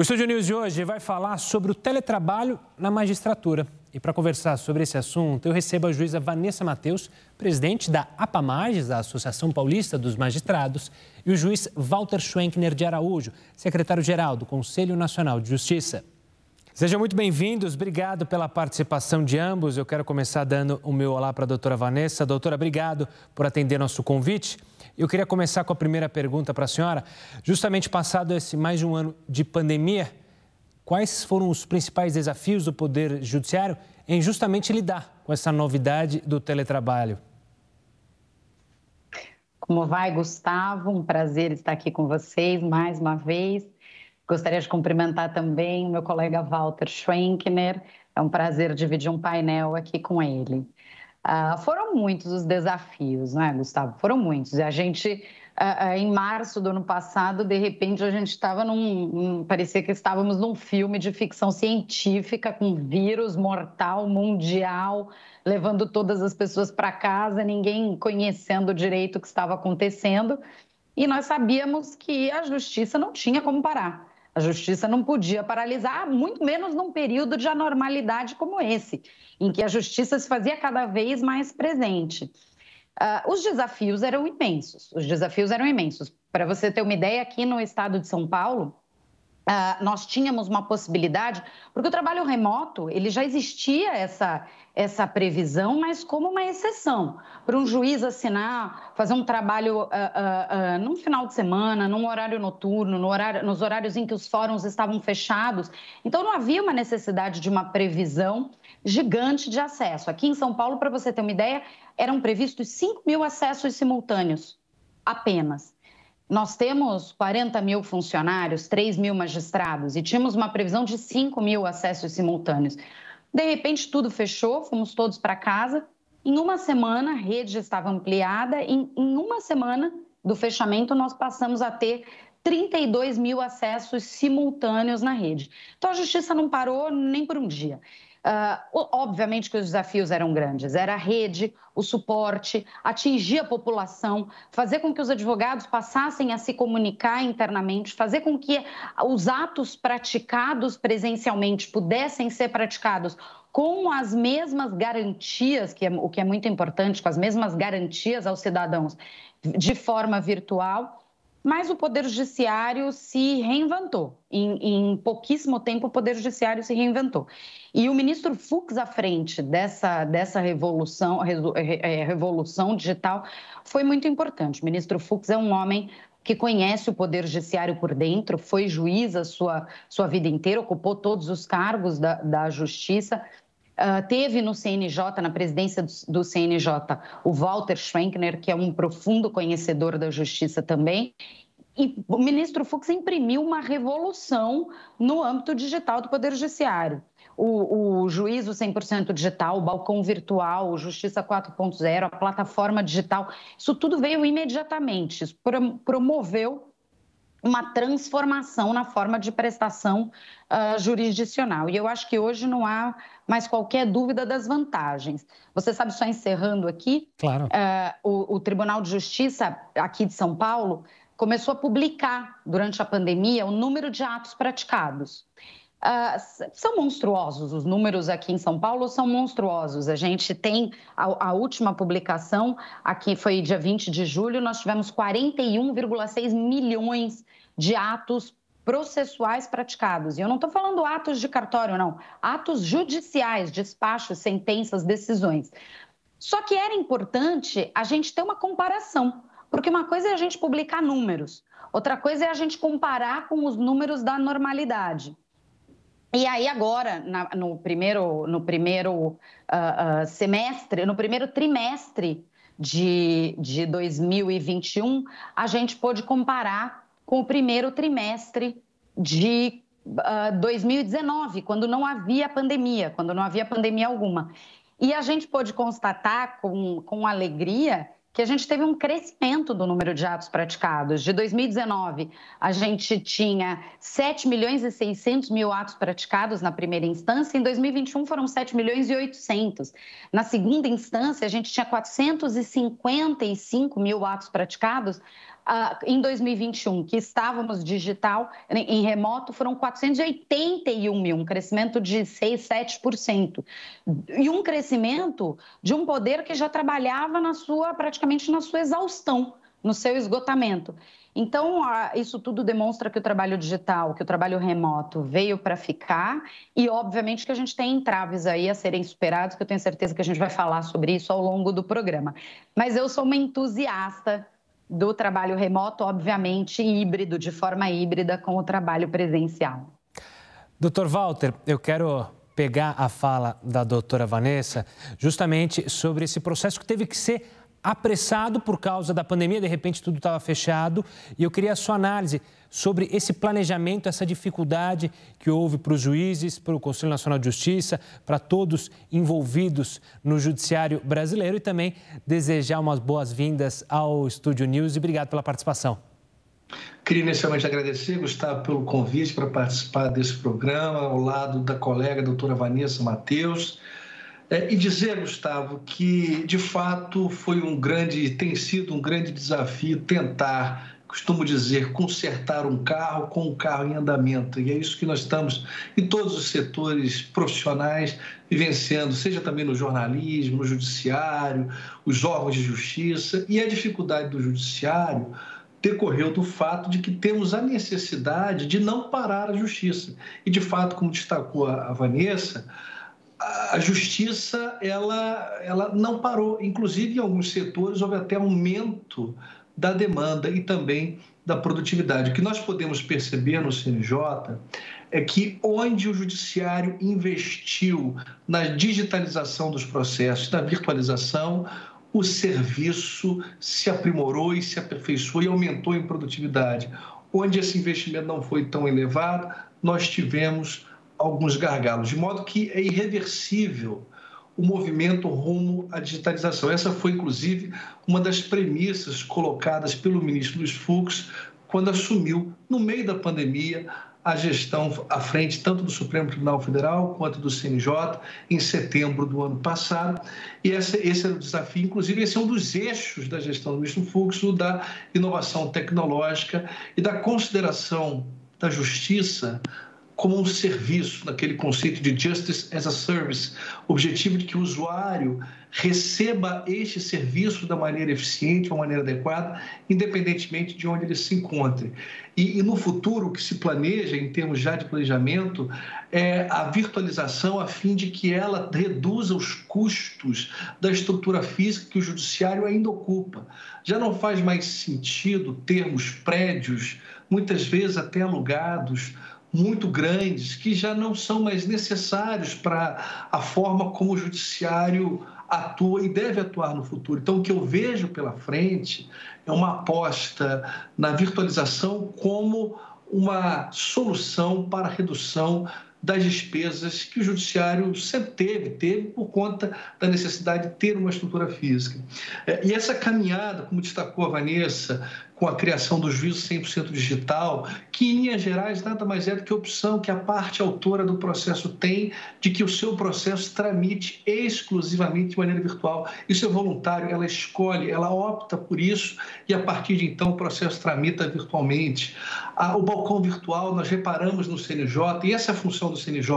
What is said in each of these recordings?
O Estúdio News de hoje vai falar sobre o teletrabalho na magistratura. E para conversar sobre esse assunto, eu recebo a juíza Vanessa Mateus, presidente da APAMAGES, a Associação Paulista dos Magistrados, e o juiz Walter Schwenkner de Araújo, secretário-geral do Conselho Nacional de Justiça. Sejam muito bem-vindos, obrigado pela participação de ambos. Eu quero começar dando o meu olá para a doutora Vanessa. Doutora, obrigado por atender nosso convite. Eu queria começar com a primeira pergunta para a senhora. Justamente passado esse mais de um ano de pandemia, quais foram os principais desafios do Poder Judiciário em justamente lidar com essa novidade do teletrabalho? Como vai, Gustavo? Um prazer estar aqui com vocês mais uma vez. Gostaria de cumprimentar também o meu colega Walter Schwenkner. É um prazer dividir um painel aqui com ele. Uh, foram muitos os desafios, né, Gustavo? Foram muitos. E a gente, uh, em março do ano passado, de repente, a gente estava num. Um, parecia que estávamos num filme de ficção científica com vírus mortal mundial, levando todas as pessoas para casa, ninguém conhecendo direito o que estava acontecendo. E nós sabíamos que a justiça não tinha como parar. A justiça não podia paralisar, muito menos num período de anormalidade como esse, em que a justiça se fazia cada vez mais presente. Uh, os desafios eram imensos. Os desafios eram imensos. Para você ter uma ideia, aqui no estado de São Paulo, Uh, nós tínhamos uma possibilidade, porque o trabalho remoto, ele já existia essa, essa previsão, mas como uma exceção. Para um juiz assinar, fazer um trabalho uh, uh, num final de semana, num horário noturno, no horário, nos horários em que os fóruns estavam fechados. Então, não havia uma necessidade de uma previsão gigante de acesso. Aqui em São Paulo, para você ter uma ideia, eram previstos 5 mil acessos simultâneos apenas. Nós temos 40 mil funcionários, 3 mil magistrados e tínhamos uma previsão de 5 mil acessos simultâneos. De repente, tudo fechou, fomos todos para casa. Em uma semana, a rede estava ampliada. Em, em uma semana do fechamento, nós passamos a ter 32 mil acessos simultâneos na rede. Então, a justiça não parou nem por um dia. Uh, obviamente que os desafios eram grandes, era a rede, o suporte, atingir a população, fazer com que os advogados passassem a se comunicar internamente, fazer com que os atos praticados presencialmente pudessem ser praticados com as mesmas garantias, que é, o que é muito importante, com as mesmas garantias aos cidadãos de forma virtual mas o Poder Judiciário se reinventou. Em, em, pouquíssimo tempo, o Poder Judiciário se reinventou. E o ministro Fux, à frente dessa, dessa revolução, é, revolução digital, foi muito importante. O ministro Fux é um homem que conhece o Poder Judiciário por dentro, foi juiz a sua, sua vida inteira, ocupou todos os cargos da, da Justiça, Uh, teve no CNJ, na presidência do, do, CNJ, o Walter Schwenkner, que é um profundo conhecedor da justiça também. E o ministro Fux imprimiu uma revolução no âmbito digital do Poder Judiciário. O, o juízo 100% digital, o balcão virtual, o Justiça 4.0, a plataforma digital, isso tudo veio imediatamente. Isso promoveu uma transformação na forma de prestação uh, jurisdicional. E eu acho que hoje não há mais qualquer dúvida das vantagens. Você sabe, só encerrando aqui, claro. Uh, o, o Tribunal de Justiça aqui de São Paulo começou a publicar durante a pandemia o número de atos praticados. Uh, são monstruosos, os números aqui em São Paulo são monstruosos. A gente tem a, a, última publicação, aqui foi dia 20 de julho, nós tivemos 41,6 milhões de atos processuais praticados. E eu não estou falando atos de cartório, não. Atos judiciais, despachos, sentenças, decisões. Só que era importante a gente ter uma comparação, porque uma coisa é a gente publicar números, outra coisa é a gente comparar com os números da normalidade. E aí agora, na, no primeiro, no primeiro uh, uh, semestre, no primeiro trimestre de, de 2021, a gente pôde comparar com o primeiro trimestre de uh, 2019, quando não havia pandemia, quando não havia pandemia alguma. E a gente pôde constatar com, com alegria que a gente teve um crescimento do número de atos praticados. De 2019, a gente tinha 7 milhões e 600 mil atos praticados na primeira instância, em 2021 foram 7 milhões e 800. Na segunda instância, a gente tinha 455 mil atos praticados, em 2021, que estávamos digital, em remoto, foram 481 mil, um crescimento de 6, 7%. E um crescimento de um poder que já trabalhava na sua, praticamente na sua exaustão, no seu esgotamento. Então, isso tudo demonstra que o trabalho digital, que o trabalho remoto veio para ficar e, obviamente, que a gente tem entraves aí a serem superados, que eu tenho certeza que a gente vai falar sobre isso ao longo do programa. Mas eu sou uma entusiasta do trabalho remoto, obviamente, híbrido, de forma híbrida, com o trabalho presencial. Doutor Walter, eu quero pegar a fala da doutora Vanessa justamente sobre esse processo que teve que ser apressado por causa da pandemia, de repente tudo estava fechado. E eu queria a sua análise sobre esse planejamento, essa dificuldade que houve para os juízes, para o Conselho Nacional de Justiça, para todos envolvidos no judiciário brasileiro e também desejar umas boas-vindas ao Estúdio News e obrigado pela participação. Queria inicialmente agradecer, Gustavo, pelo convite para participar desse programa, ao lado da colega doutora Vanessa Mateus é, e dizer, Gustavo, que de fato foi um grande, tem sido um grande desafio tentar, costumo dizer, consertar um carro com um carro em andamento. E é isso que nós estamos em todos os setores profissionais vivenciando, seja também no jornalismo, no judiciário, os órgãos de justiça. E a dificuldade do judiciário decorreu do fato de que temos a necessidade de não parar a justiça. E, de fato, como destacou a Vanessa, a justiça ela, ela não parou. Inclusive, em alguns setores, houve até aumento da demanda e também da produtividade. O que nós podemos perceber no CNJ é que onde o judiciário investiu na digitalização dos processos, na virtualização, o serviço se aprimorou e se aperfeiçoou e aumentou em produtividade. Onde esse investimento não foi tão elevado, nós tivemos alguns gargalos, de modo que é irreversível o movimento rumo à digitalização. Essa foi, inclusive, uma das premissas colocadas pelo ministro Luiz Fux quando assumiu, no meio da pandemia, a gestão à frente tanto do Supremo Tribunal Federal quanto do CNJ em setembro do ano passado. E esse, esse é o desafio, inclusive, esse é um dos eixos da gestão do ministro Fux, o da inovação tecnológica e da consideração da justiça como um serviço, naquele conceito de justice as a service, objetivo de que o usuário receba este serviço da maneira eficiente, de uma maneira adequada, independentemente de onde ele se encontre. E, e, no futuro, o que se planeja, em termos já de planejamento, é a virtualização a fim de que ela reduza os custos da estrutura física que o judiciário ainda ocupa. Já não faz mais sentido termos prédios, muitas vezes até alugados, muito grandes que já não são mais necessários para a forma como o judiciário atua e deve atuar no futuro. Então, o que eu vejo pela frente é uma aposta na virtualização como uma solução para a redução das despesas que o judiciário sempre teve, teve por conta da necessidade de ter uma estrutura física. É, e essa caminhada, como destacou a Vanessa, com a criação do juízo 100% digital, que em linhas gerais nada mais é do que a opção que a parte autora do processo tem de que o seu processo tramite exclusivamente de maneira virtual. Isso é voluntário, ela escolhe, ela opta por isso e a partir de então o processo tramita virtualmente. O balcão virtual nós reparamos no CNJ e essa é a função do CNJ,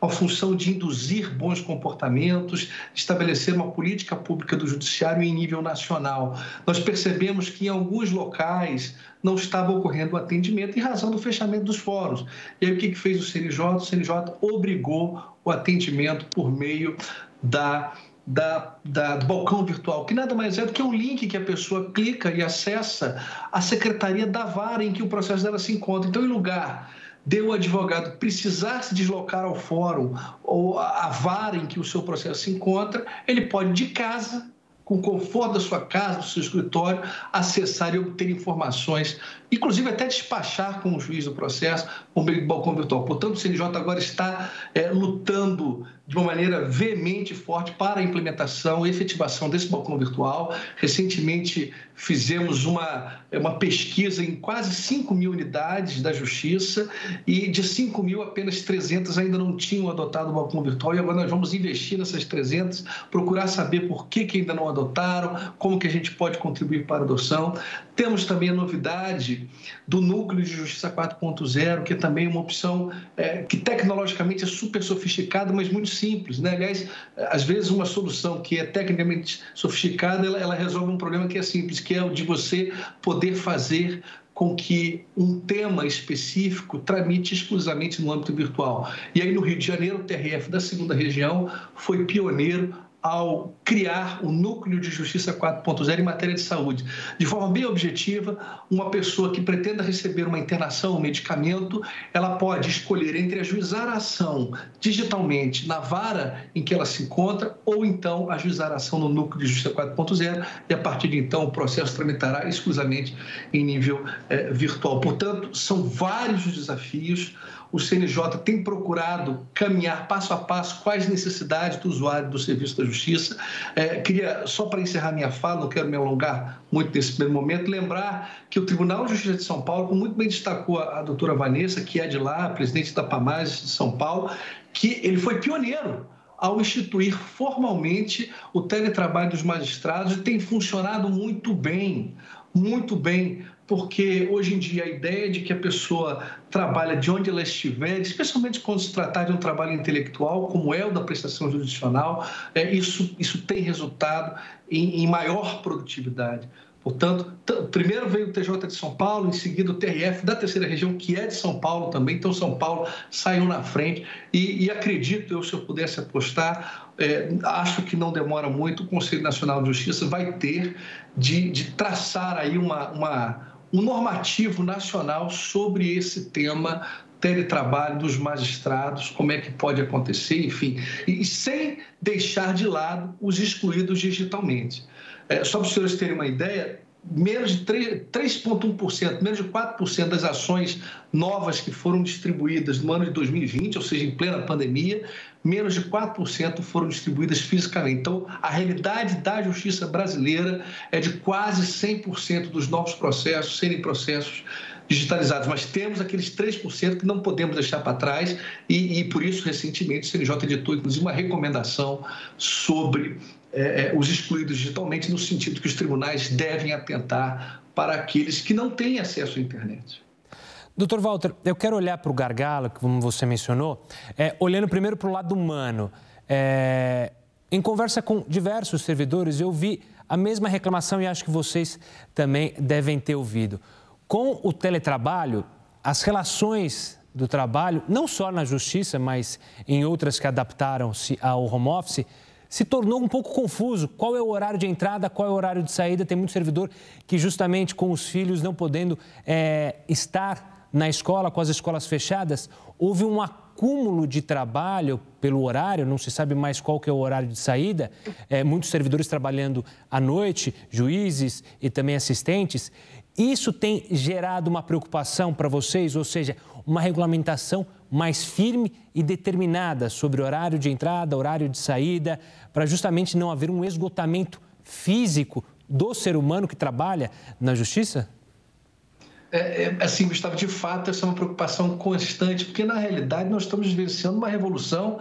uma função de induzir bons comportamentos, estabelecer uma política pública do judiciário em nível nacional. Nós percebemos que em alguns locais locais não estava ocorrendo atendimento em razão do fechamento dos fóruns. E aí o que, que fez o CNJ? O CNJ obrigou o atendimento por meio da da, da, do balcão virtual, que nada mais é do que um link que a pessoa clica e acessa a secretaria da vara em que o processo dela se encontra. Então, em lugar de o advogado precisar se deslocar ao fórum ou a vara em que o seu processo se encontra, ele pode de casa com o conforto da sua casa, do seu escritório, acessar e obter informações, inclusive até despachar com o juiz do processo por meio do balcão virtual. Portanto, o CNJ agora está é, lutando de uma maneira veemente e forte para a implementação e efetivação desse balcão virtual. Recentemente fizemos uma, uma pesquisa em quase 5 mil unidades da Justiça e de 5 mil, apenas 300 ainda não tinham adotado o balcão virtual e agora nós vamos investir nessas 300, procurar saber por que, que ainda não adotaram, como que a gente pode contribuir para a adoção. Temos também a novidade do Núcleo de Justiça 4.0, que é também uma opção é, que tecnologicamente é super sofisticada, mas muito simples. Né? Aliás, às vezes uma solução que é tecnicamente sofisticada, ela, ela resolve um problema que é simples, que é o de você poder fazer com que um tema específico tramite exclusivamente no âmbito virtual. E aí, no Rio de Janeiro, o TRF da segunda região foi pioneiro ao criar o Núcleo de Justiça 4.0 em matéria de saúde. De forma bem objetiva, uma pessoa que pretenda receber uma internação, um medicamento, ela pode escolher entre ajuizar a ação digitalmente na vara em que ela se encontra ou então ajuizar a ação no Núcleo de Justiça 4.0 e a partir de então o processo tramitará exclusivamente em nível eh, virtual. Portanto, são vários os desafios o CNJ tem procurado caminhar passo a passo quais necessidades do usuário do Serviço da Justiça. É, queria, só para encerrar minha fala, não quero me alongar muito nesse primeiro momento, lembrar que o Tribunal de Justiça de São Paulo, como muito bem destacou a, a doutora Vanessa, que é de lá, presidente da PAMAS de São Paulo, que ele foi pioneiro ao instituir formalmente o teletrabalho dos magistrados e tem funcionado muito bem, muito bem porque hoje em dia a ideia de que a pessoa trabalha de onde ela estiver, especialmente quando se tratar de um trabalho intelectual, como é o da prestação jurisdicional, é, isso, isso tem resultado em, em maior produtividade. Portanto, primeiro veio o TJ de São Paulo, em seguida o TRF da terceira região, que é de São Paulo também. Então, São Paulo saiu na frente. E, e acredito, eu, se eu pudesse apostar, é, acho que não demora muito, o Conselho Nacional de Justiça vai ter de, de traçar aí uma, uma um normativo nacional sobre esse tema teletrabalho dos magistrados, como é que pode acontecer, enfim, e sem deixar de lado os excluídos digitalmente. É, só para os senhores terem uma ideia, menos de 3,1%, menos de 4% das ações novas que foram distribuídas no ano de 2020, ou seja, em plena pandemia, menos de 4% foram distribuídas fisicamente. Então, a realidade da justiça brasileira é de quase 100% dos novos processos serem processos digitalizados, mas temos aqueles 3% que não podemos deixar para trás e, e, por isso, recentemente, o CNJ editou, inclusive, uma recomendação sobre é, é, os excluídos digitalmente, no sentido que os tribunais devem atentar para aqueles que não têm acesso à internet. Doutor Walter, eu quero olhar para o gargalo, como você mencionou, é, olhando primeiro para o lado humano. É, em conversa com diversos servidores, eu vi a mesma reclamação e acho que vocês também devem ter ouvido. Com o teletrabalho, as relações do trabalho, não só na justiça, mas em outras que adaptaram-se ao home office, se tornou um pouco confuso. Qual é o horário de entrada, qual é o horário de saída? Tem muito servidor que, justamente com os filhos não podendo é, estar na escola, com as escolas fechadas, houve um acúmulo de trabalho pelo horário, não se sabe mais qual que é o horário de saída, é, muitos servidores trabalhando à noite, juízes e também assistentes. Isso tem gerado uma preocupação para vocês, ou seja, uma regulamentação mais firme e determinada sobre horário de entrada, horário de saída, para justamente não haver um esgotamento físico do ser humano que trabalha na justiça? É, é, assim, Gustavo, de fato, essa é uma preocupação constante, porque na realidade nós estamos vivenciando uma revolução,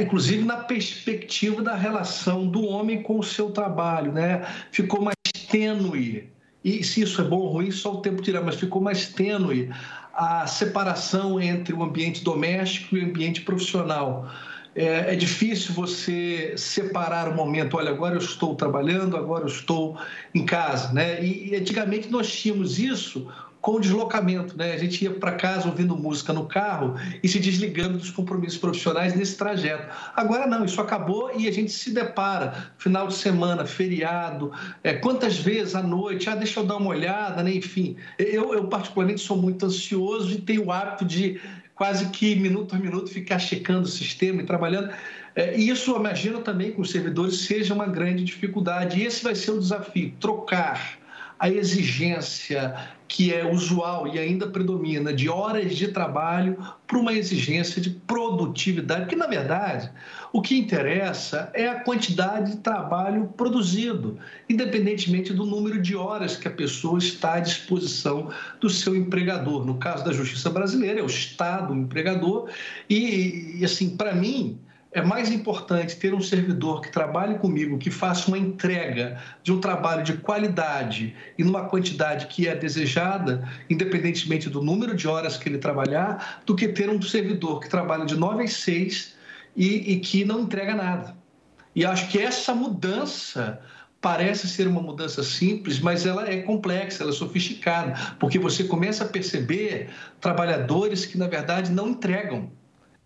inclusive na perspectiva da relação do homem com o seu trabalho, né? Ficou mais tênue. E se isso é bom ou ruim, só o tempo dirá, mas ficou mais tênue a separação entre o ambiente doméstico e o ambiente profissional. É, é, difícil você separar o momento, olha, agora eu estou trabalhando, agora eu estou em casa, né? E, antigamente nós tínhamos isso com o deslocamento, né? A gente ia para casa ouvindo música no carro e se desligando dos compromissos profissionais nesse trajeto. Agora não, isso acabou e a gente se depara final de semana, feriado, é, quantas vezes à noite, ah, deixa eu dar uma olhada, né? Enfim, eu, eu particularmente sou muito ansioso e tenho o hábito de quase que minuto a minuto ficar checando o sistema e trabalhando. É, e isso, imagino também que os servidores seja uma grande dificuldade. E esse vai ser o desafio: trocar a exigência que é usual e ainda predomina de horas de trabalho para uma exigência de produtividade, que na verdade o que interessa é a quantidade de trabalho produzido, independentemente do número de horas que a pessoa está à disposição do seu empregador. No caso da justiça brasileira, é o Estado o empregador, e assim, para mim, é mais importante ter um servidor que trabalhe comigo, que faça uma entrega de um trabalho de qualidade e numa quantidade que é desejada, independentemente do número de horas que ele trabalhar, do que ter um servidor que trabalha de 9 às 6 e, e que não entrega nada. E acho que essa mudança parece ser uma mudança simples, mas ela é complexa, ela é sofisticada, porque você começa a perceber trabalhadores que, na verdade, não entregam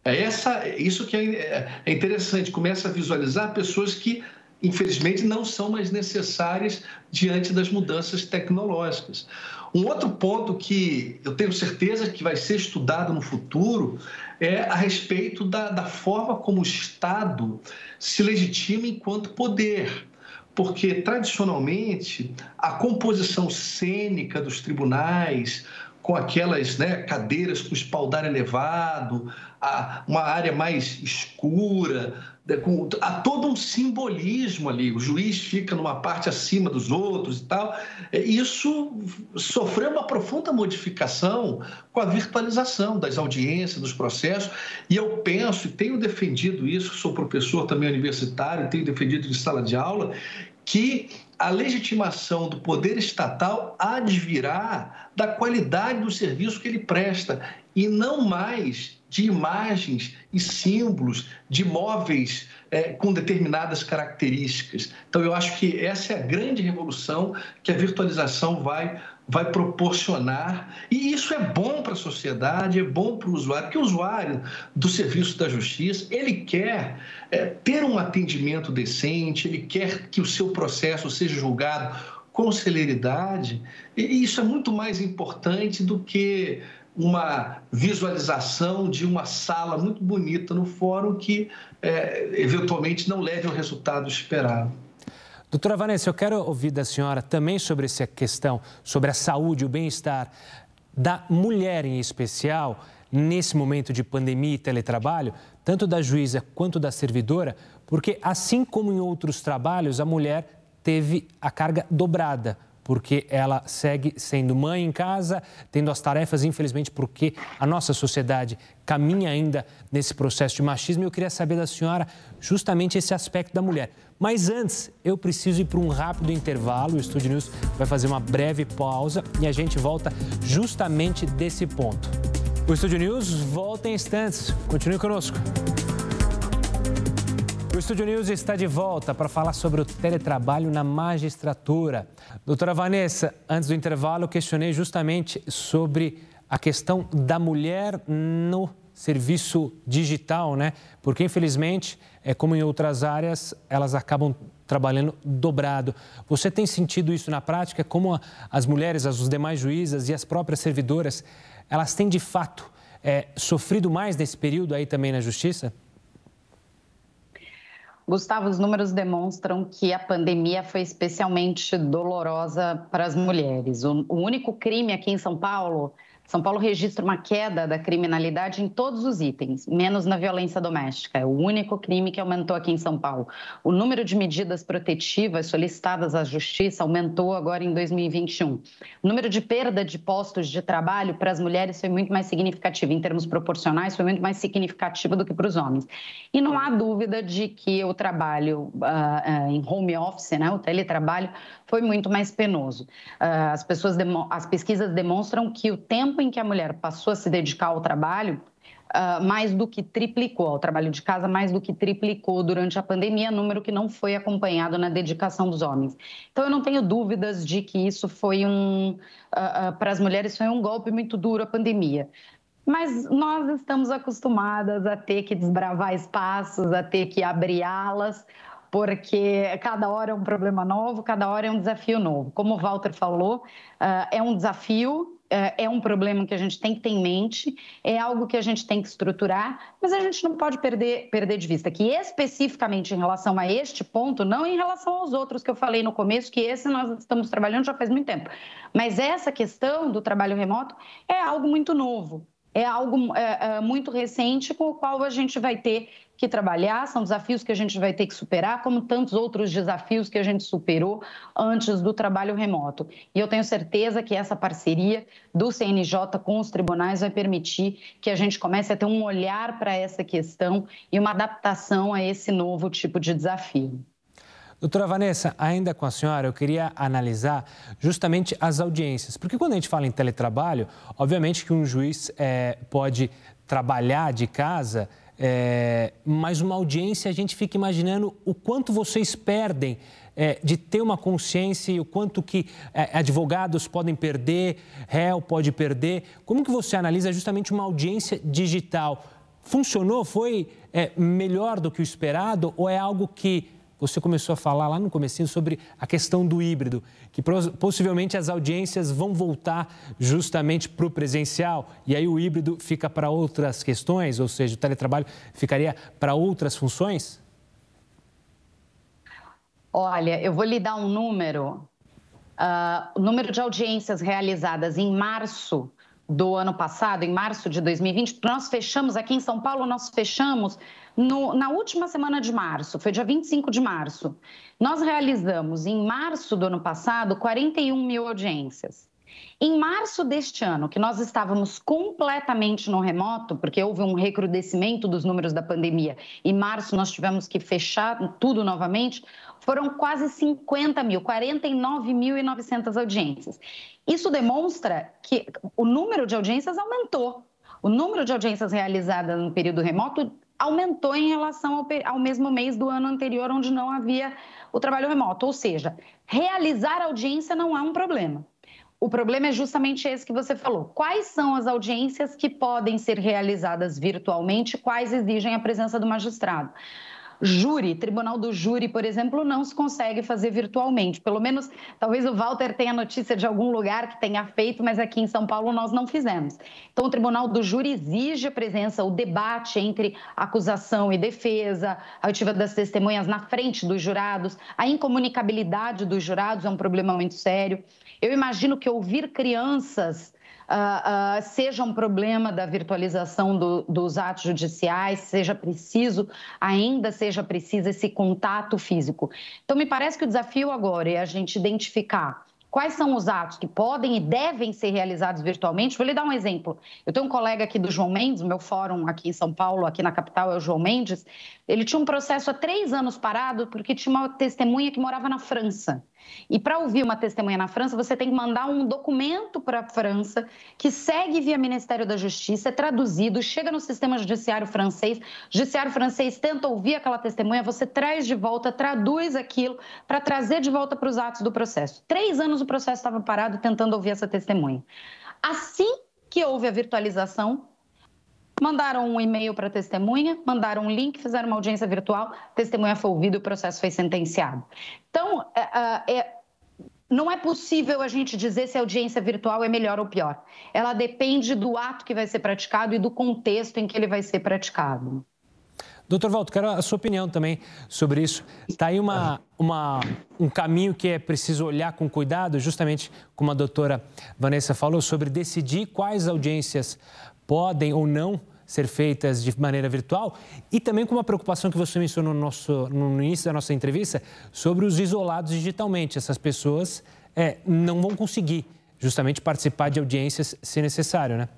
é essa, isso que é, é interessante, começa a visualizar pessoas que, infelizmente, não são mais necessárias diante das mudanças tecnológicas. Um outro ponto que eu tenho certeza que vai ser estudado no futuro é a respeito da, da forma como o Estado se legitima enquanto poder porque tradicionalmente a composição cênica dos tribunais, com aquelas né, cadeiras com espaldar elevado, a, uma área mais escura, né, com, há todo um simbolismo ali. O juiz fica numa parte acima dos outros e tal. É, isso sofreu uma profunda modificação com a virtualização das audiências, dos processos. E eu penso, e tenho defendido isso, sou professor também universitário, tenho defendido em sala de aula, que a legitimação do poder estatal advirá da qualidade do serviço que ele presta e não mais de imagens e símbolos de móveis é, com determinadas características. Então, eu acho que essa é a grande revolução que a virtualização vai, vai proporcionar. E isso é bom para a sociedade, é bom para o usuário, porque o usuário do serviço da justiça, ele quer é, ter um atendimento decente, ele quer que o seu processo seja julgado com celeridade, e isso é muito mais importante do que uma visualização de uma sala muito bonita no fórum que é, eventualmente não leve ao resultado esperado. Doutora Vanessa, eu quero ouvir da senhora também sobre essa questão, sobre a saúde, o bem-estar da mulher em especial, nesse momento de pandemia e teletrabalho, tanto da juíza quanto da servidora, porque assim como em outros trabalhos, a mulher teve a carga dobrada porque ela segue sendo mãe em casa, tendo as tarefas, infelizmente, porque a nossa sociedade caminha ainda nesse processo de machismo. E eu queria saber da senhora justamente esse aspecto da mulher. Mas antes, eu preciso ir para um rápido intervalo. O Estúdio News vai fazer uma breve pausa e a gente volta justamente desse ponto. O Estúdio News volta em instantes. Continue conosco. O Estúdio News está de volta para falar sobre o teletrabalho na magistratura. Doutora Vanessa, antes do intervalo, eu questionei justamente sobre a questão da mulher no serviço digital, né? Porque, infelizmente, é como em outras áreas, elas acabam trabalhando dobrado. Você tem sentido isso na prática? Como as mulheres, as demais juízas e as próprias servidoras, elas têm de fato é, sofrido mais nesse período aí também na justiça? Gustavo, os números demonstram que a pandemia foi especialmente dolorosa para as mulheres. O, único crime aqui em São Paulo são Paulo registra uma queda da criminalidade em todos os itens, menos na violência doméstica. É o único crime que aumentou aqui em São Paulo. O número de medidas protetivas solicitadas à Justiça aumentou agora em 2021. O número de perda de postos de trabalho para as mulheres foi muito mais significativo, em termos proporcionais, foi muito mais significativo do que para os homens. E não há dúvida de que o trabalho uh, uh, em home office, né, o teletrabalho, foi muito mais penoso. Uh, as, pessoas as pesquisas demonstram que o tempo em que a mulher passou a se dedicar ao trabalho Uh, mais do que triplicou, ao trabalho de casa, mais do que triplicou durante a pandemia, número que não foi acompanhado na dedicação dos homens. Então, eu não tenho dúvidas de que isso foi um, uh, uh, para as mulheres, foi um golpe muito duro a pandemia. Mas nós estamos acostumadas a ter que desbravar espaços, a ter que abrir alas, porque cada hora é um problema novo, cada hora é um desafio novo. Como o Walter falou, é um desafio é um problema que a gente tem que ter em mente, é algo que a gente tem que estruturar, mas a gente não pode perder, perder de vista que especificamente em relação a este ponto, não em relação aos outros que eu falei no começo, que esse nós estamos trabalhando já faz muito tempo, mas essa questão do trabalho remoto é algo muito novo é algo é, é, muito recente com o qual a gente vai ter que trabalhar, são desafios que a gente vai ter que superar, como tantos outros desafios que a gente superou antes do trabalho remoto. E eu tenho certeza que essa parceria do CNJ com os tribunais vai permitir que a gente comece a ter um olhar para essa questão e uma adaptação a esse novo tipo de desafio. Doutora Vanessa, ainda com a senhora, eu queria analisar justamente as audiências. Porque quando a gente fala em teletrabalho, obviamente que um juiz é, pode trabalhar de casa, é, mas uma audiência a gente fica imaginando o quanto vocês perdem é, de ter uma consciência e o quanto que é, advogados podem perder, réu pode perder. Como que você analisa justamente uma audiência digital? Funcionou? Foi é, melhor do que o esperado ou é algo que você começou a falar lá no comecinho sobre a questão do híbrido, que possivelmente as audiências vão voltar justamente para o presencial e aí o híbrido fica para outras questões, ou seja, o teletrabalho ficaria para outras funções? Olha, eu vou lhe dar um número. Uh, o número de audiências realizadas em março do ano passado, em março de 2020, nós fechamos aqui em São Paulo, nós fechamos no, na última semana de março, foi dia 25 de março, nós realizamos em março do ano passado 41 mil audiências. Em março deste ano, que nós estávamos completamente no remoto, porque houve um recrudescimento dos números da pandemia, e março nós tivemos que fechar tudo novamente, foram quase 50 mil, 49.900 audiências. Isso demonstra que o número de audiências aumentou. O número de audiências realizadas no período remoto aumentou em relação ao, ao, mesmo mês do ano anterior, onde não havia o trabalho remoto. Ou seja, realizar audiência não é um problema. O problema é justamente esse que você falou. Quais são as audiências que podem ser realizadas virtualmente, quais exigem a presença do magistrado? Júri, tribunal do júri, por exemplo, não se consegue fazer virtualmente. Pelo menos, talvez o Walter tenha notícia de algum lugar que tenha feito, mas aqui em São Paulo nós não fizemos. Então, o tribunal do júri exige a presença, o debate entre acusação e defesa, a ativa das testemunhas na frente dos jurados, a incomunicabilidade dos jurados é um problema muito sério. Eu imagino que ouvir crianças uh, seja um problema da virtualização do, dos atos judiciais, seja preciso, ainda seja preciso esse contato físico. Então, me parece que o desafio agora é a gente identificar Quais são os atos que podem e devem ser realizados virtualmente? Vou lhe dar um exemplo. Eu tenho um colega aqui do João Mendes, meu fórum aqui em São Paulo, aqui na capital é o João Mendes. Ele tinha um processo há três anos parado porque tinha uma testemunha que morava na França. E para ouvir uma testemunha na França, você tem que mandar um documento para a França que segue via Ministério da Justiça, é traduzido, chega no sistema judiciário francês, o judiciário francês tenta ouvir aquela testemunha, você traz de volta, traduz aquilo para trazer de volta para os atos do processo. Três anos o processo estava parado tentando ouvir essa testemunha. Assim que houve a virtualização, mandaram um e-mail para a testemunha, mandaram um link, fizeram uma audiência virtual, testemunha foi ouvida o processo foi sentenciado. Então, é, é, não é possível a gente dizer se a audiência virtual é melhor ou pior. Ela depende do ato que vai ser praticado e do contexto em que ele vai ser praticado. Doutor Walter, quero a sua opinião também sobre isso. Está aí uma, uma, um caminho que é preciso olhar com cuidado, justamente como a doutora Vanessa falou, sobre decidir quais audiências podem ou não ser feitas de maneira virtual e também com uma preocupação que você mencionou no, nosso, no início da nossa entrevista sobre os isolados digitalmente. Essas pessoas é, não vão conseguir justamente participar de audiências se necessário, né?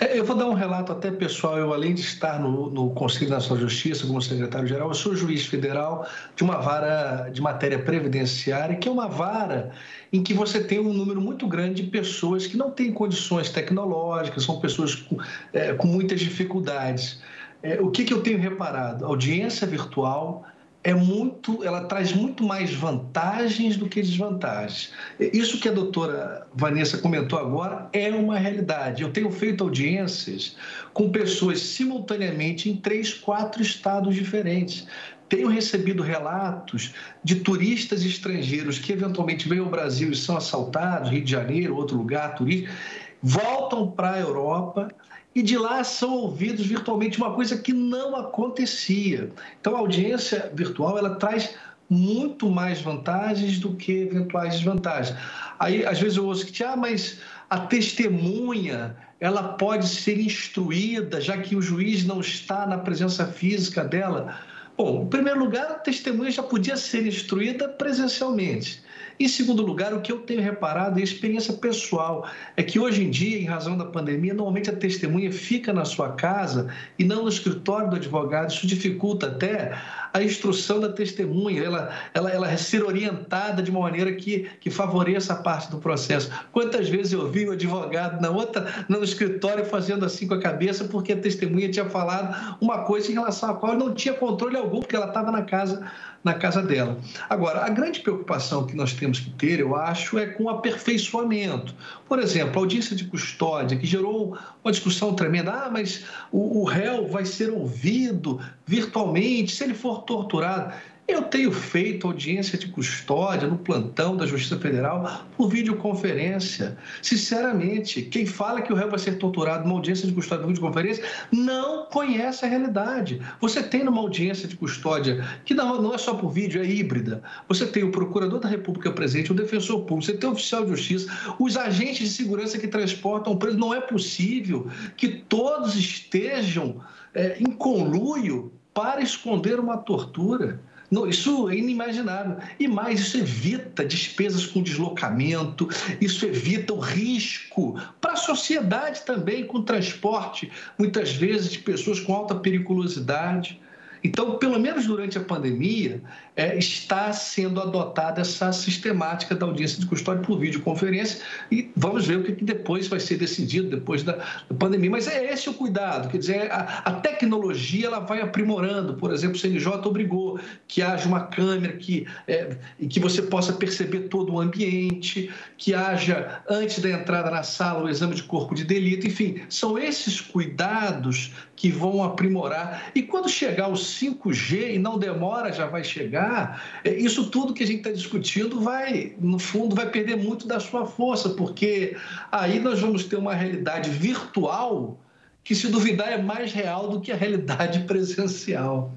É, eu vou dar um relato até pessoal. Eu, além de estar no, no Conselho Nacional de Justiça como secretário-geral, eu sou juiz federal de uma vara de matéria previdenciária, que é uma vara em que você tem um número muito grande de pessoas que não têm condições tecnológicas, são pessoas com, é, com muitas dificuldades. É, o que, que eu tenho reparado? Audiência virtual é muito, ela traz muito mais vantagens do que desvantagens. Isso que a doutora Vanessa comentou agora é uma realidade. Eu tenho feito audiências com pessoas simultaneamente em três, quatro estados diferentes. Tenho recebido relatos de turistas estrangeiros que eventualmente vêm ao Brasil e são assaltados, Rio de Janeiro, outro lugar, turistas voltam para a Europa e de lá são ouvidos virtualmente, uma coisa que não acontecia. Então, a audiência virtual ela traz muito mais vantagens do que eventuais desvantagens. Aí, às vezes eu ouço que, ah, mas a testemunha ela pode ser instruída, já que o juiz não está na presença física dela. Bom, em primeiro lugar, a testemunha já podia ser instruída presencialmente. Em segundo lugar, o que eu tenho reparado, e experiência pessoal, é que hoje em dia, em razão da pandemia, normalmente a testemunha fica na sua casa e não no escritório do advogado. Isso dificulta até a instrução da testemunha, ela, ela, ela é ser orientada de uma maneira que, que favoreça a parte do processo. Quantas vezes eu vi o advogado na outra, no escritório fazendo assim com a cabeça porque a testemunha tinha falado uma coisa em relação à qual não tinha controle algum, porque ela estava na casa na casa dela. Agora, a grande preocupação que nós temos que ter, eu acho, é com o aperfeiçoamento. Por exemplo, a audiência de custódia, que gerou uma discussão tremenda. Ah, mas o, o réu vai ser ouvido virtualmente se ele for torturado. Eu tenho feito audiência de custódia no plantão da Justiça Federal por videoconferência. Sinceramente, quem fala que o réu vai ser torturado numa audiência de custódia por videoconferência não conhece a realidade. Você tem numa audiência de custódia, que não, é só por vídeo, é híbrida. Você tem o procurador da República presente, o defensor público, você tem o oficial de justiça, os agentes de segurança que transportam o preso. Não é possível que todos estejam é, em conluio para esconder uma tortura. Não, isso é inimaginável. E mais, isso evita despesas com deslocamento, isso evita o risco para a sociedade também, com transporte, muitas vezes, de pessoas com alta periculosidade. Então, pelo menos durante a pandemia, é, está sendo adotada essa sistemática da audiência de custódia por videoconferência e vamos ver o que, depois vai ser decidido depois da, da, pandemia. Mas é esse o cuidado, quer dizer, a, a, tecnologia ela vai aprimorando. Por exemplo, o CNJ obrigou que haja uma câmera que, é, que você possa perceber todo o ambiente, que haja, antes da entrada na sala, o exame de corpo de delito. Enfim, são esses cuidados que vão aprimorar. E quando chegar o 5G, e não demora, já vai chegar, é, isso tudo que a gente está discutindo vai, no fundo, vai perder muito da sua força, porque aí nós vamos ter uma realidade virtual que, se duvidar, é mais real do que a realidade presencial.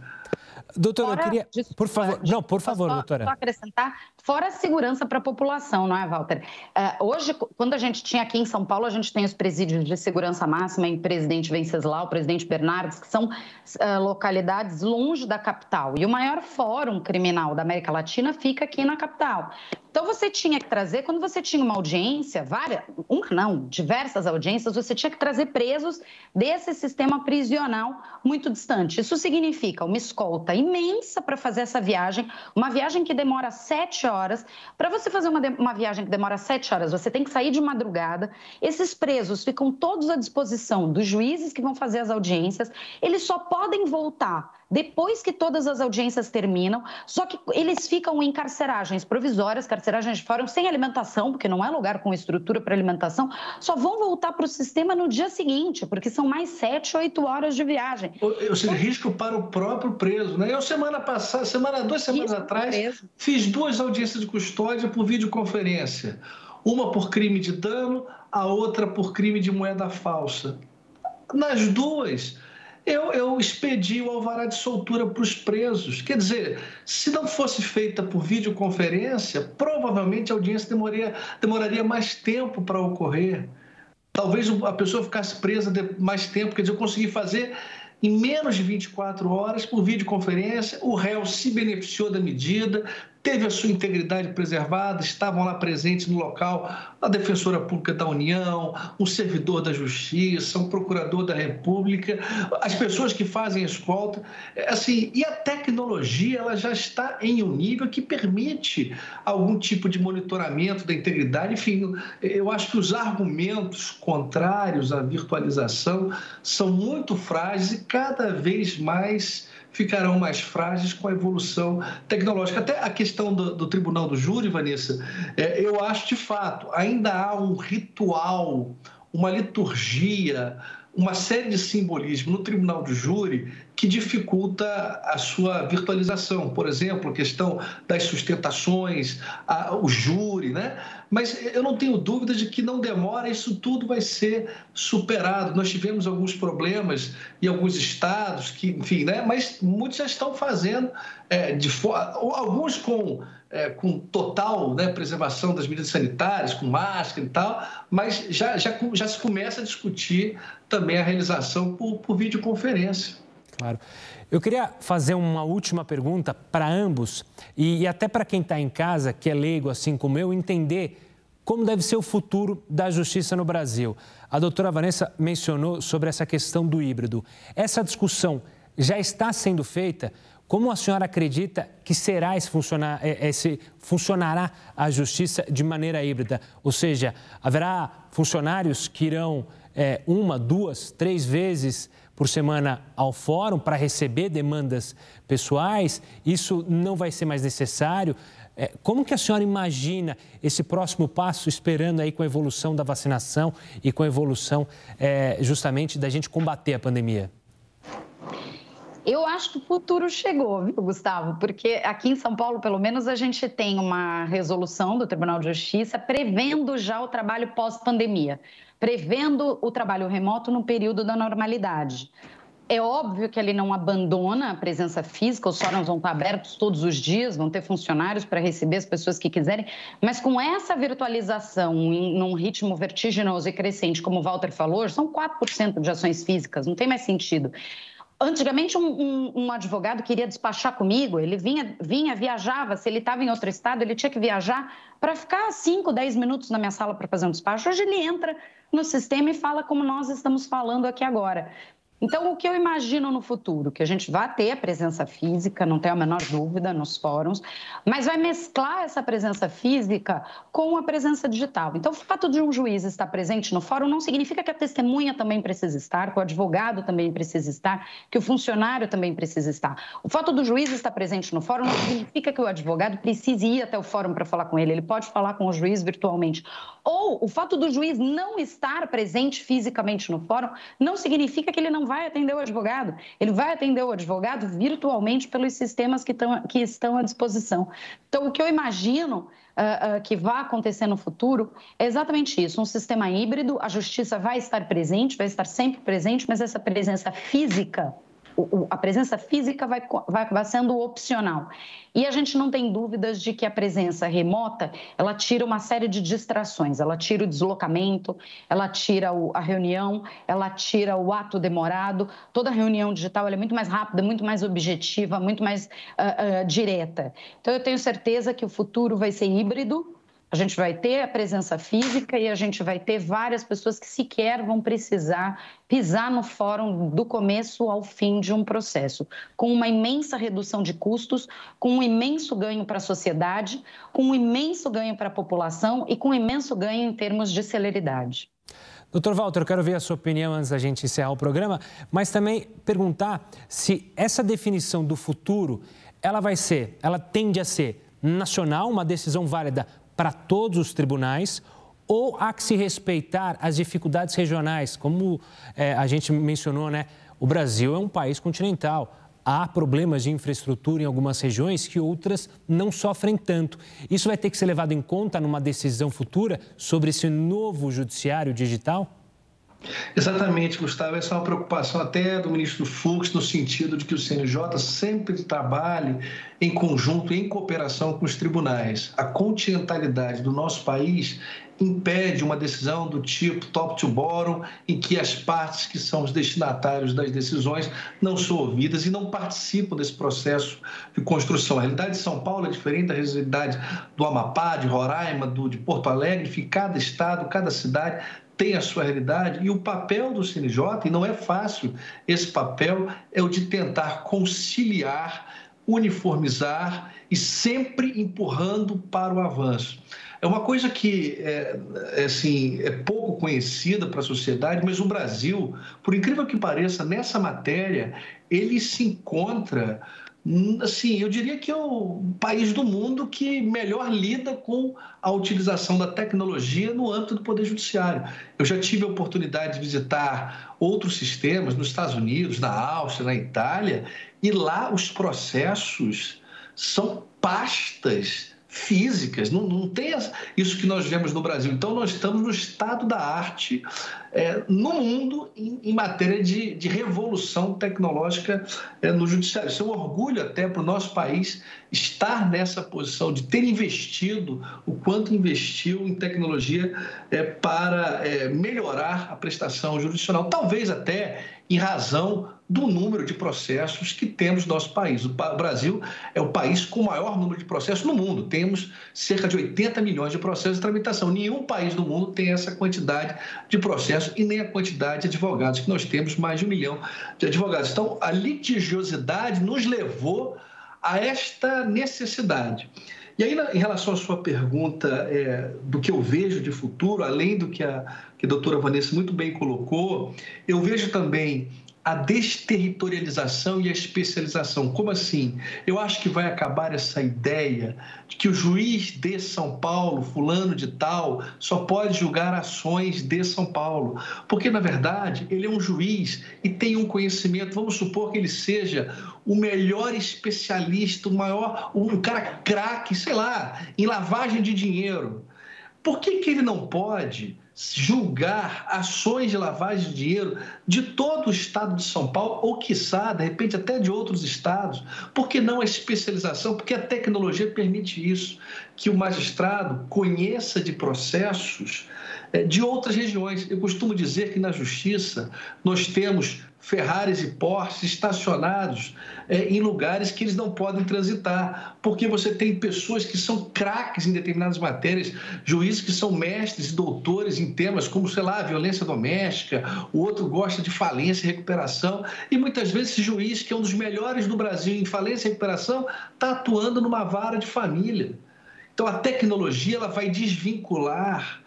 Doutora, fora, eu queria. Desculpa, por favor. Não, por favor, só, doutora. Só acrescentar, fora a segurança para a população, não é, Walter? Uh, hoje, quando a gente tinha aqui em São Paulo, a gente tem os presídios de segurança máxima em Presidente Venceslau, Presidente Bernardes, que são uh, localidades longe da capital. E o maior fórum criminal da América Latina fica aqui na capital. Então você tinha que trazer, quando você tinha uma audiência, várias, uma não, diversas audiências, você tinha que trazer presos desse sistema prisional muito distante. Isso significa uma escolta imensa para fazer essa viagem, uma viagem que demora sete horas. Para você fazer uma, uma viagem que demora sete horas, você tem que sair de madrugada. Esses presos ficam todos à disposição dos juízes que vão fazer as audiências. Eles só podem voltar depois que todas as audiências terminam, só que eles ficam em carceragens provisórias, carceragens de fórum, sem alimentação, porque não é lugar com estrutura para alimentação, só vão voltar para o sistema no dia seguinte, porque são mais sete, oito horas de viagem. Eu sei, risco para o próprio preso, né? Eu, semana passada, semana, duas semanas risco atrás, fiz duas audiências de custódia por videoconferência. Uma por crime de dano, a outra por crime de moeda falsa. Nas duas, eu, eu expedi o alvará de soltura para os presos. Quer dizer, se não fosse feita por videoconferência, provavelmente a audiência demoraria, demoraria mais tempo para ocorrer. Talvez a pessoa ficasse presa mais tempo. Quer dizer, eu consegui fazer em menos de 24 horas por videoconferência. O réu se beneficiou da medida, teve a sua integridade preservada, estavam lá presentes no local a defensora pública da União, um servidor da Justiça, um procurador da República, as pessoas que fazem escolta, assim, e a tecnologia ela já está em um nível que permite algum tipo de monitoramento da integridade, enfim, eu acho que os argumentos contrários à virtualização são muito frágeis e cada vez mais ficarão mais frágeis com a evolução tecnológica. Até a questão do, do Tribunal do Júri, Vanessa, é, eu acho de fato, ainda há um ritual, uma liturgia, uma série de simbolismo no Tribunal do Júri que dificulta a sua virtualização. Por exemplo, a questão das sustentações, a, o júri, né? Mas eu não tenho dúvida de que não demora, isso tudo vai ser superado. Nós tivemos alguns problemas em alguns estados, que, enfim, né? mas muitos já estão fazendo, é, de, alguns com, é, com total né, preservação das medidas sanitárias, com máscara e tal, mas já, já, já se começa a discutir também a realização por, por videoconferência. Claro. Eu queria fazer uma última pergunta para ambos e, e até para quem está em casa, que é leigo assim como eu, entender como deve ser o futuro da justiça no Brasil. A doutora Vanessa mencionou sobre essa questão do híbrido. Essa discussão já está sendo feita? Como a senhora acredita que será esse, funcionar, é, esse funcionará a justiça de maneira híbrida? Ou seja, haverá funcionários que irão é, uma, duas, três vezes por semana ao fórum para receber demandas pessoais? Isso não vai ser mais necessário? É, como que a senhora imagina esse próximo passo, esperando aí com a evolução da vacinação e com a evolução é, justamente da gente combater a pandemia? Eu acho que o futuro chegou, viu, Gustavo? Porque aqui em São Paulo, pelo menos, a gente tem uma resolução do Tribunal de Justiça prevendo já o trabalho pós-pandemia, prevendo o trabalho remoto no período da normalidade. É óbvio que ele não abandona a presença física, os fóruns vão estar abertos todos os dias, vão ter funcionários para receber as pessoas que quiserem, mas com essa virtualização em num ritmo vertiginoso e crescente, como o Walter falou, são 4% de ações físicas, não tem mais sentido. Antigamente, um, um, um, advogado queria despachar comigo, ele vinha, vinha viajava, se ele estava em outro estado, ele tinha que viajar para ficar 5, 10 minutos na minha sala para fazer um despacho. Hoje ele entra no sistema e fala como nós estamos falando aqui agora. Então, o que eu imagino no futuro? Que a gente vai ter a presença física, não tenho a menor dúvida, nos fóruns, mas vai mesclar essa presença física com a presença digital. Então, o fato de um juiz estar presente no fórum não significa que a testemunha também precisa estar, que o advogado também precisa estar, que o funcionário também precisa estar. O fato do juiz estar presente no fórum não significa que o advogado precise ir até o fórum para falar com ele, ele pode falar com o juiz virtualmente. Ou o fato do juiz não estar presente fisicamente no fórum não significa que ele não vai atender o advogado. Ele vai atender o advogado virtualmente pelos sistemas que, tão, que estão à disposição. Então, o que eu imagino Uh, uh, que vai acontecer no futuro é exatamente isso: um sistema híbrido. A justiça vai estar presente, vai estar sempre presente, mas essa presença física a presença física vai, vai sendo opcional. E a gente não tem dúvidas de que a presença remota, ela tira uma série de distrações, ela tira o deslocamento, ela tira a reunião, ela tira o ato demorado. Toda reunião digital é muito mais rápida, muito mais objetiva, muito mais uh, uh, direta. Então, eu tenho certeza que o futuro vai ser híbrido, a gente vai ter a presença física e a gente vai ter várias pessoas que sequer vão precisar pisar no fórum do começo ao fim de um processo, com uma imensa redução de custos, com um imenso ganho para a sociedade, com um imenso ganho para a população e com um imenso ganho em termos de celeridade. Doutor Walter, eu quero ver a sua opinião antes da gente encerrar o programa, mas também perguntar se essa definição do futuro, ela vai ser, ela tende a ser nacional, uma decisão válida para todos os tribunais ou há que se respeitar as dificuldades regionais? Como é, a gente mencionou, né? O Brasil é um país continental. Há problemas de infraestrutura em algumas regiões que outras não sofrem tanto. Isso vai ter que ser levado em conta numa decisão futura sobre esse novo judiciário digital? Exatamente, Gustavo. Essa é uma preocupação até do ministro Fux, no sentido de que o CNJ sempre trabalhe em conjunto, em cooperação com os tribunais. A continentalidade do nosso país impede uma decisão do tipo top to bottom, em que as partes que são os destinatários das decisões não são ouvidas e não participam desse processo de construção. A realidade de São Paulo é diferente da realidade do Amapá, de Roraima, do, de Porto Alegre, enfim, cada estado, cada cidade tem a sua realidade e o papel do CNJ, e não é fácil esse papel, é o de tentar conciliar, uniformizar e sempre empurrando para o avanço. É uma coisa que é, é, assim, é pouco conhecida para a sociedade, mas o Brasil, por incrível que pareça, nessa matéria, ele se encontra assim, eu diria que é o país do mundo que melhor lida com a utilização da tecnologia no âmbito do Poder Judiciário. Eu já tive a oportunidade de visitar outros sistemas nos Estados Unidos, na Áustria, na Itália, e lá os processos são pastas físicas, não, não tem isso que nós vemos no Brasil. Então, nós estamos no estado da arte é, no mundo em, em matéria de, de, revolução tecnológica é, no judiciário. Isso é um orgulho até para o nosso país estar nessa posição de ter investido o quanto investiu em tecnologia é, para é, melhorar a prestação jurisdicional, talvez até em razão do número de processos que temos no nosso país. O Brasil é o país com o maior número de processos no mundo. Temos cerca de 80 milhões de processos de tramitação. Nenhum país do mundo tem essa quantidade de processos e nem a quantidade de advogados, que nós temos mais de um milhão de advogados. Então, a litigiosidade nos levou a esta necessidade. E aí, em relação à sua pergunta é, do que eu vejo de futuro, além do que a, que a doutora Vanessa muito bem colocou, eu vejo também a desterritorialização e a especialização. Como assim? Eu acho que vai acabar essa ideia de que o juiz de São Paulo, fulano de tal, só pode julgar ações de São Paulo. Porque, na verdade, ele é um juiz e tem um conhecimento, vamos supor que ele seja o melhor especialista, o maior, um cara craque, sei lá, em lavagem de dinheiro. Por que, que ele não pode julgar ações de lavagem de dinheiro de todo o estado de São Paulo, ou quiçá, de repente, até de outros estados. Por que não a especialização? Porque a tecnologia permite isso, que o magistrado conheça de processos eh, de outras regiões. Eu costumo dizer que na justiça nós temos Ferraris e Porsches estacionados é, em lugares que eles não podem transitar, porque você tem pessoas que são craques em determinadas matérias, juízes que são mestres e doutores em temas como, sei lá, violência doméstica, o outro gosta de falência e recuperação, e muitas vezes esse juiz, que é um dos melhores do Brasil em falência e recuperação, está atuando numa vara de família. Então a tecnologia ela vai desvincular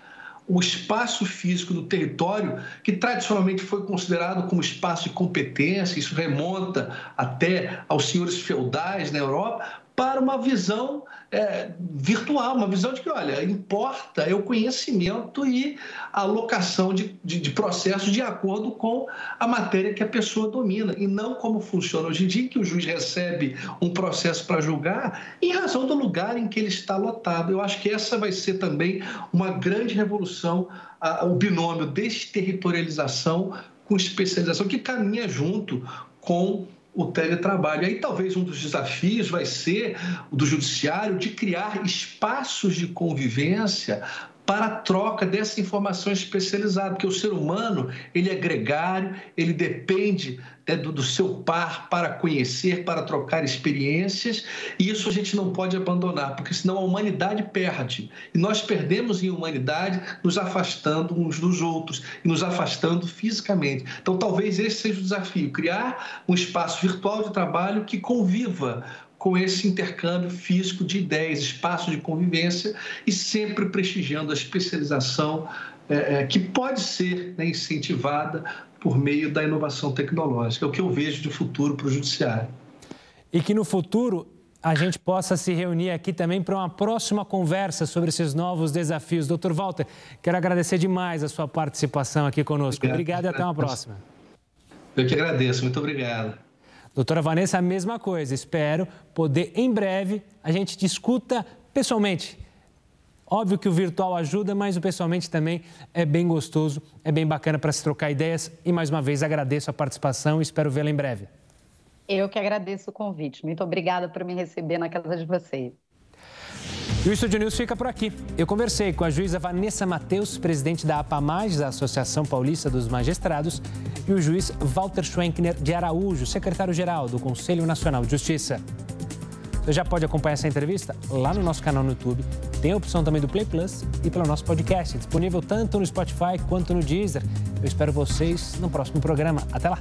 o espaço físico do território, que tradicionalmente foi considerado como espaço de competência, isso remonta até aos senhores feudais na Europa, para uma visão é, virtual, uma visão de que, olha, importa é o conhecimento e a alocação de, de, de, processos de acordo com a matéria que a pessoa domina, e não como funciona hoje em dia, que o juiz recebe um processo para julgar em razão do lugar em que ele está lotado. Eu acho que essa vai ser também uma grande revolução, a, o binômio desterritorialização com especialização, que caminha junto com o teletrabalho. Aí talvez um dos desafios vai ser o do judiciário de criar espaços de convivência para a troca dessa informação especializada, porque o ser humano ele é gregário, ele depende né, do, do, seu par para conhecer, para trocar experiências, e isso a gente não pode abandonar, porque senão a humanidade perde. E nós perdemos em humanidade nos afastando uns dos outros e nos afastando fisicamente. Então talvez esse seja o desafio, criar um espaço virtual de trabalho que conviva com esse intercâmbio físico de ideias, espaço de convivência e sempre prestigiando a especialização é, é, que pode ser né, incentivada por meio da inovação tecnológica. É o que eu vejo de futuro para o judiciário. E que no futuro a gente possa se reunir aqui também para uma próxima conversa sobre esses novos desafios. Doutor Walter, quero agradecer demais a sua participação aqui conosco. Obrigado, obrigado e até uma próxima. Eu que agradeço, muito obrigado. Doutora Vanessa, a mesma coisa. Espero poder, em breve, a gente discuta pessoalmente. Óbvio que o virtual ajuda, mas o pessoalmente também é bem gostoso, é bem bacana para se trocar ideias. E mais uma vez agradeço a participação e espero vê-la em breve. Eu que agradeço o convite. Muito obrigada por me receber na casa de vocês. E o Estúdio News fica por aqui. Eu conversei com a juíza Vanessa Mateus, presidente da APAMAGES, a Associação Paulista dos Magistrados, e o juiz Walter Schwenkner de Araújo, secretário-geral do Conselho Nacional de Justiça. Você já pode acompanhar essa entrevista lá no nosso canal no YouTube. Tem a opção também do Play Plus e pelo nosso podcast, disponível tanto no Spotify quanto no Deezer. Eu espero vocês no próximo programa. Até lá!